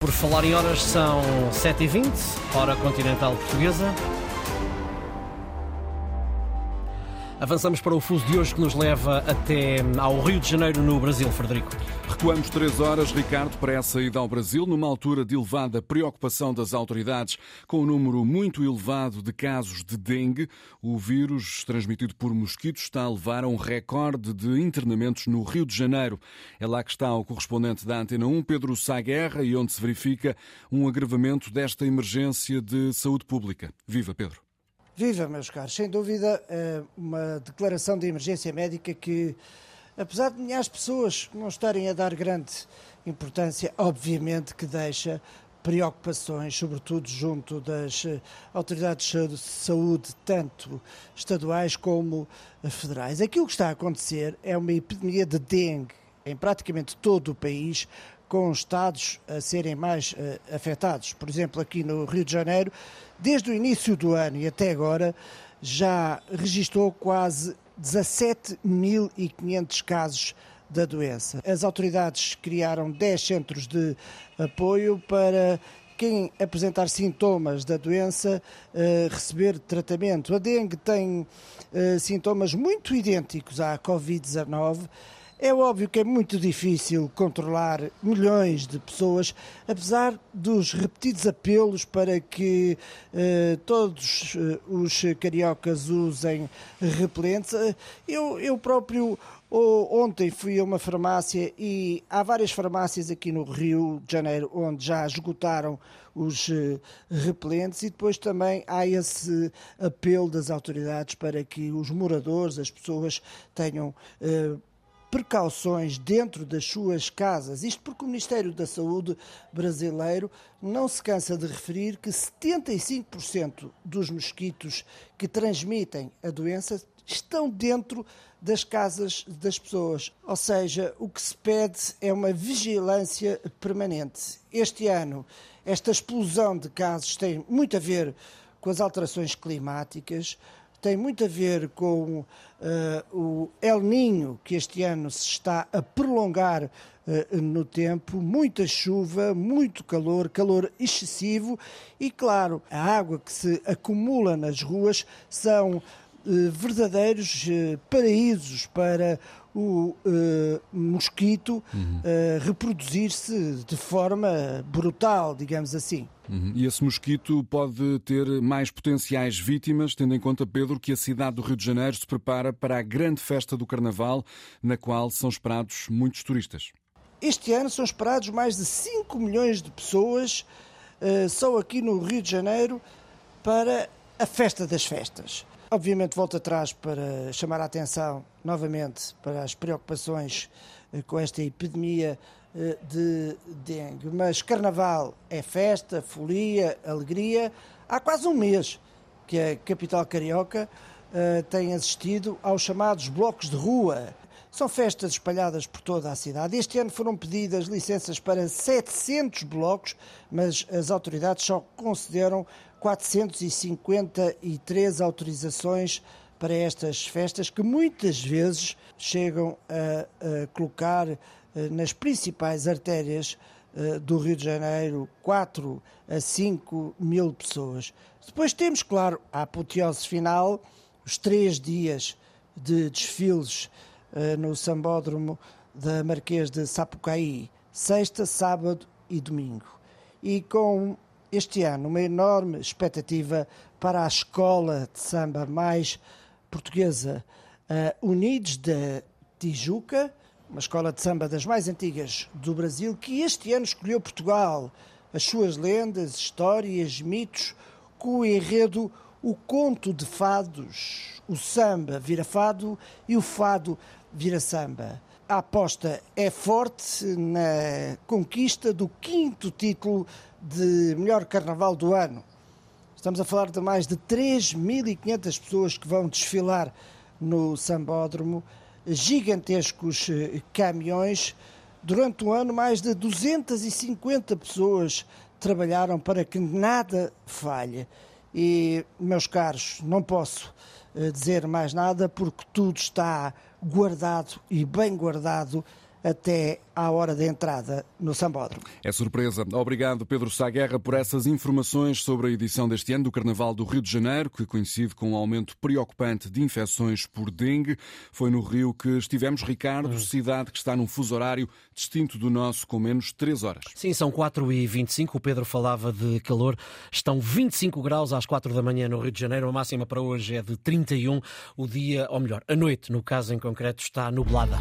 Por falar em horas, são 7h20, hora continental portuguesa. Avançamos para o fuso de hoje que nos leva até ao Rio de Janeiro, no Brasil, Frederico. Recuamos três horas, Ricardo, para essa ida ao Brasil, numa altura de elevada preocupação das autoridades, com um número muito elevado de casos de dengue. O vírus, transmitido por mosquitos, está a levar a um recorde de internamentos no Rio de Janeiro. É lá que está o correspondente da Antena 1, Pedro Sá Guerra, e onde se verifica um agravamento desta emergência de saúde pública. Viva, Pedro. Viva, meus caros. Sem dúvida, eh, uma declaração de emergência médica que, apesar de de pessoas não estarem a dar grande importância, obviamente que deixa preocupações, sobretudo junto das eh, autoridades de saúde, tanto estaduais como federais. Aquilo que está a acontecer é uma epidemia de dengue em praticamente todo o país, com estados a serem mais uh, afetados. Por exemplo, aqui no Rio de Janeiro, desde o início do ano e até agora, já registrou quase 17.500 casos da doença. As autoridades criaram 10 centros de apoio para quem apresentar sintomas da doença uh, receber tratamento. A dengue tem uh, sintomas muito idênticos à Covid-19 é óbvio que é muito difícil controlar milhões de pessoas, apesar dos repetidos apelos para que eh, todos eh, os cariocas usem repelentes. Eu, eu próprio Ontem fui a uma farmácia e há várias farmácias aqui no Rio de Janeiro onde já esgotaram os eh, repelentes e depois também há esse apelo das autoridades para que os moradores, as pessoas tenham eh, precauções dentro das suas casas. Isto porque o Ministério da Saúde brasileiro não se cansa de referir que 75% dos mosquitos que transmitem a doença estão dentro das casas das pessoas. Ou seja, o que se pede é uma vigilância permanente. Este ano, esta explosão de casos tem muito a ver com as alterações climáticas tem muito a ver com uh, o El Ninho, que este ano se está a prolongar uh, no tempo, muita chuva, muito calor, calor excessivo. E, claro, a água que se acumula nas ruas são uh, verdadeiros paraísos para o uh, mosquito uhum. uh, reproduzir-se de forma brutal, digamos assim. Uhum. E esse mosquito pode ter mais potenciais vítimas, tendo em conta, Pedro, que a cidade do Rio de Janeiro se prepara para a grande festa do Carnaval, na qual são esperados muitos turistas. Este ano são esperados mais de 5 milhões de pessoas uh, só aqui no Rio de Janeiro para a festa das festas. Obviamente volto atrás para chamar a atenção novamente para as preocupações eh, com esta epidemia eh, de dengue. Mas carnaval é festa, folia, alegria. Há quase um mês que a capital carioca uh, tem assistido aos chamados blocos de rua. São festas espalhadas por toda a cidade. Este ano foram pedidas licenças para 700 blocos, mas as autoridades só concederam 453 autorizações para estas festas que muitas vezes chegam a, a colocar eh, nas principais artérias eh, do Rio de Janeiro 4 a 5 mil pessoas. Depois temos, claro, a apoteose final, os três dias de desfiles eh, no Sambódromo da Marquês de Sapucaí, sexta, sábado e domingo. E com este ano uma enorme expectativa para a escola de samba mais portuguesa, uh, Unidos da Tijuca, uma escola de samba das mais antigas do Brasil, que este ano escolheu Portugal, as suas lendas, histórias, mitos, com o enredo O Conto de Fados, o samba vira fado e o fado vira samba. A aposta é forte na conquista do quinto título de melhor carnaval do ano. Estamos a falar de mais de 3.500 pessoas que vão desfilar no Sambódromo, gigantescos eh, caminhões. Durante o ano, mais de 250 pessoas trabalharam para que nada falhe. E, meus caros, não posso eh, dizer mais nada porque tudo está guardado e bem guardado até à hora da entrada no Sambódromo. É surpresa. Obrigado, Pedro Saguerra, por essas informações sobre a edição deste ano do Carnaval do Rio de Janeiro, que coincide com um aumento preocupante de infecções por dengue. Foi no Rio que estivemos, Ricardo, hum. cidade que está num fuso horário distinto do nosso, com menos 3 horas. Sim, são 4 e 25 O Pedro falava de calor. Estão 25 graus às 4 da manhã no Rio de Janeiro. A máxima para hoje é de 31. O dia, ou melhor, a noite, no caso em concreto, está nublada.